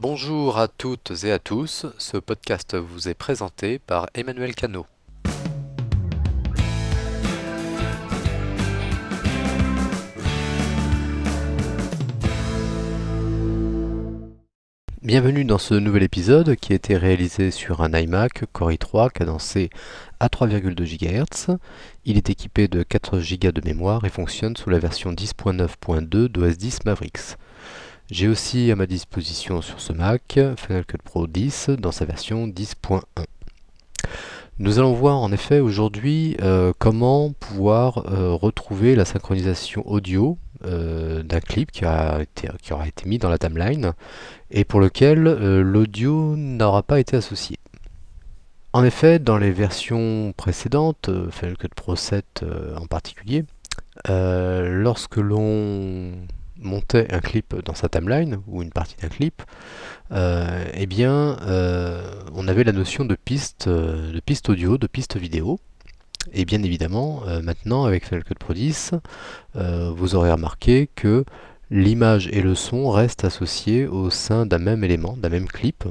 Bonjour à toutes et à tous, ce podcast vous est présenté par Emmanuel Cano. Bienvenue dans ce nouvel épisode qui a été réalisé sur un iMac Core i3 cadencé à 3,2 GHz. Il est équipé de 4 Go de mémoire et fonctionne sous la version 10.9.2 d'OS 10 Mavericks. J'ai aussi à ma disposition sur ce Mac Final Cut Pro 10 dans sa version 10.1. Nous allons voir en effet aujourd'hui euh, comment pouvoir euh, retrouver la synchronisation audio euh, d'un clip qui, a été, qui aura été mis dans la timeline et pour lequel l'audio n'aura pas été associé. En effet, dans les versions précédentes, Final Cut Pro 7 en particulier, lorsque l'on montait un clip dans sa timeline, ou une partie d'un clip, euh, eh bien, euh, on avait la notion de piste, euh, de piste audio, de piste vidéo. Et bien évidemment, maintenant, avec Final Cut Pro 10, vous aurez remarqué que l'image et le son restent associés au sein d'un même élément, d'un même clip,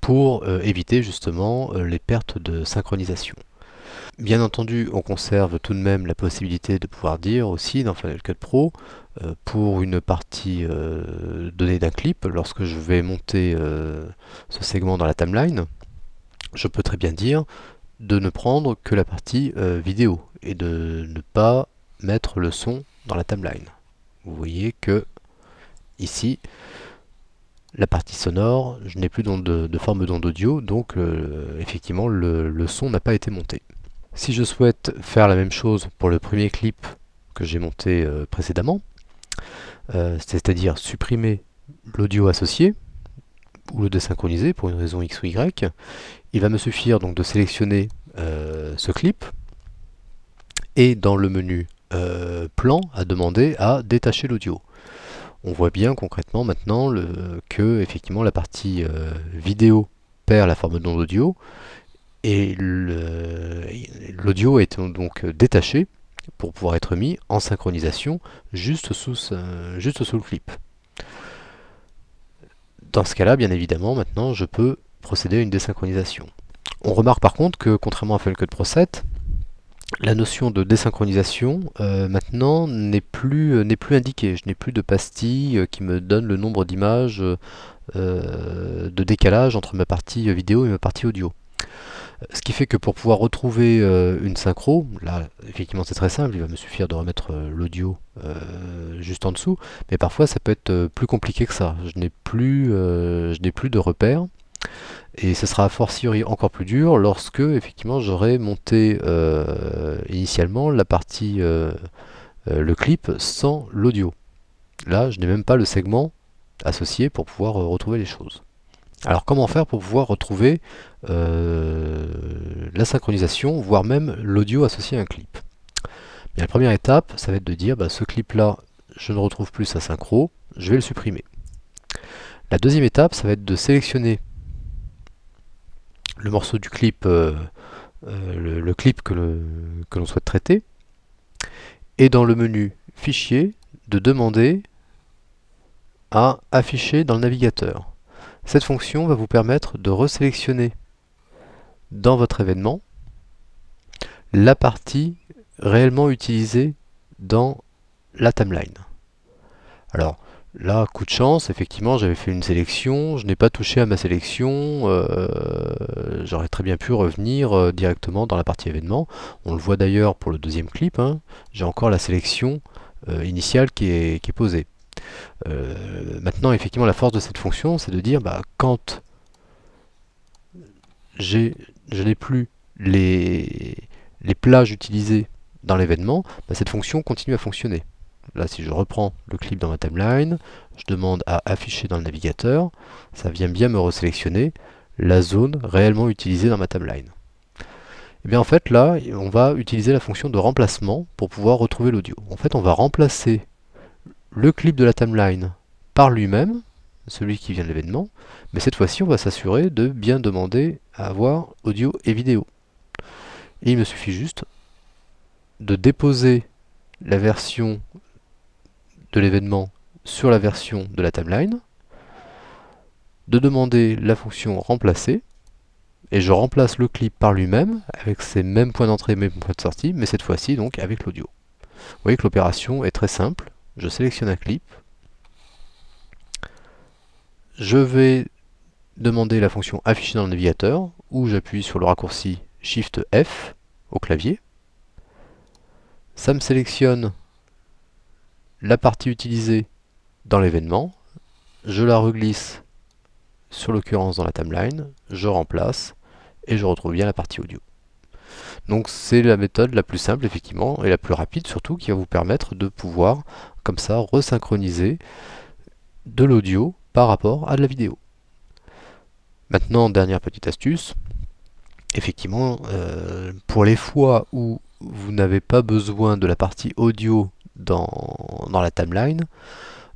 pour éviter justement les pertes de synchronisation. Bien entendu, on conserve tout de même la possibilité de pouvoir dire aussi dans Final Cut Pro, euh, pour une partie euh, donnée d'un clip, lorsque je vais monter euh, ce segment dans la timeline, je peux très bien dire de ne prendre que la partie vidéo et de ne pas mettre le son dans la timeline. Vous voyez que ici, la partie sonore, je n'ai plus de, forme d'onde audio, donc effectivement le son n'a pas été monté. Si je souhaite faire la même chose pour le premier clip que j'ai monté euh, précédemment, euh, c'est-à-dire supprimer l'audio associé ou le désynchroniser pour une raison X ou Y, il va me suffire donc de sélectionner euh, ce clip et dans le menu plan à demander à détacher l'audio. On voit bien concrètement maintenant que effectivement la partie vidéo perd la forme d'onde audio et l'audio est donc détaché pour pouvoir être mis en synchronisation juste sous, le clip. Dans ce cas-là, bien évidemment, maintenant je peux procéder à une désynchronisation. On remarque par contre que contrairement à Final Cut Pro 7, la notion de désynchronisation euh, maintenant n'est plus, euh, plus indiquée. Je n'ai plus de pastille euh, qui me donne le nombre d'images de décalage entre ma partie vidéo et ma partie audio. Ce qui fait que pour pouvoir retrouver euh, une synchro, là effectivement c'est très simple, il va me suffire de remettre euh, l'audio euh, juste en dessous, mais parfois ça peut être plus compliqué que ça. Je n'ai plus, de repères, et ce sera a fortiori encore plus dur lorsque effectivement j'aurai monté initialement la partie, le clip sans l'audio. Là je n'ai même pas le segment associé pour pouvoir retrouver les choses. Alors comment faire pour pouvoir retrouver euh, la synchronisation, voire même l'audio associé à un clip? La première étape, ça va être de dire, bah, ce clip-là, je ne retrouve plus sa synchro, je vais le supprimer. La deuxième étape, ça va être de sélectionner le morceau du clip, euh, euh, le, clip que l'on souhaite traiter, et dans le menu Fichier, de demander à afficher dans le navigateur. Cette fonction va vous permettre de resélectionner dans votre événement la partie réellement utilisée dans la timeline. Alors là, coup de chance, effectivement j'avais fait une sélection, je n'ai pas touché à ma sélection, euh, j'aurais très bien pu revenir euh, directement dans la partie événement. On le voit d'ailleurs pour le deuxième clip, hein. j'ai encore la sélection euh, initiale qui est posée. Euh, maintenant, effectivement, la force de cette fonction, c'est de dire, bah, quand je n'ai plus les, plages utilisées dans l'événement, bah, cette fonction continue à fonctionner. Là, si je reprends le clip dans ma timeline, je demande à afficher dans le navigateur, ça vient bien me resélectionner la zone réellement utilisée dans ma timeline. Et eh bien en fait là, on va utiliser la fonction de remplacement pour pouvoir retrouver l'audio. En fait, on va remplacer le clip de la timeline par lui-même, celui qui vient de l'événement, mais cette fois-ci on va s'assurer de bien demander à avoir audio et vidéo. Et il me suffit juste de déposer la version de l'événement sur la version de la timeline, de demander la fonction remplacer, et je remplace le clip par lui-même, avec ses mêmes points d'entrée, mêmes points de sortie, mais cette fois-ci donc avec l'audio. Vous voyez que l'opération est très simple, je sélectionne un clip, je vais demander la fonction afficher dans le navigateur, où j'appuie sur le raccourci Shift F au clavier. Ça me sélectionne la partie utilisée dans l'événement, je la reglisse sur l'occurrence dans la timeline, je remplace et je retrouve bien la partie audio. Donc c'est la méthode la plus simple effectivement et la plus rapide surtout qui va vous permettre de pouvoir comme ça resynchroniser de l'audio par rapport à de la vidéo. Maintenant, dernière petite astuce, effectivement, euh, pour les fois où vous n'avez pas besoin de la partie audio dans, la timeline,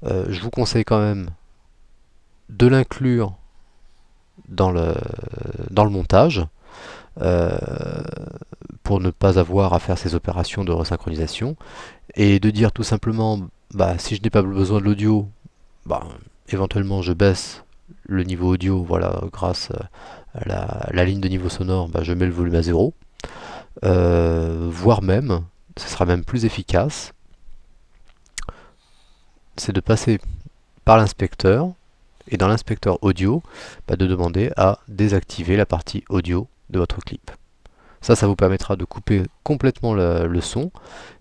euh, je vous conseille quand même de l'inclure dans le, dans le montage euh, ne pas avoir à faire ces opérations de resynchronisation et de dire tout simplement bah, si je n'ai pas besoin de l'audio bah, éventuellement je baisse le niveau audio voilà grâce à la, ligne de niveau sonore bah, je mets le volume à zéro euh, voire même ce sera même plus efficace c'est de passer par l'inspecteur et dans l'inspecteur audio, bah, de demander à désactiver la partie audio de votre clip. Ça, ça vous permettra de couper complètement le, son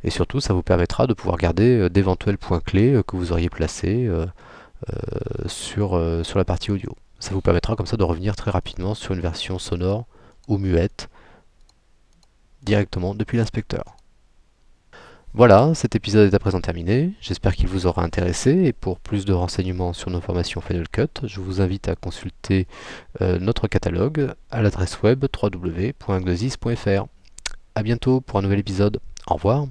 et surtout ça vous permettra de pouvoir garder euh, d'éventuels points clés euh, que vous auriez placés euh, sur, sur la partie audio. Ça vous permettra comme ça de revenir très rapidement sur une version sonore ou muette directement depuis l'inspecteur. Voilà, cet épisode est à présent terminé, j'espère qu'il vous aura intéressé. Et pour plus de renseignements sur nos formations Final Cut, je vous invite à consulter euh, notre catalogue à l'adresse web www.gnosis.fr. A bientôt pour un nouvel épisode, au revoir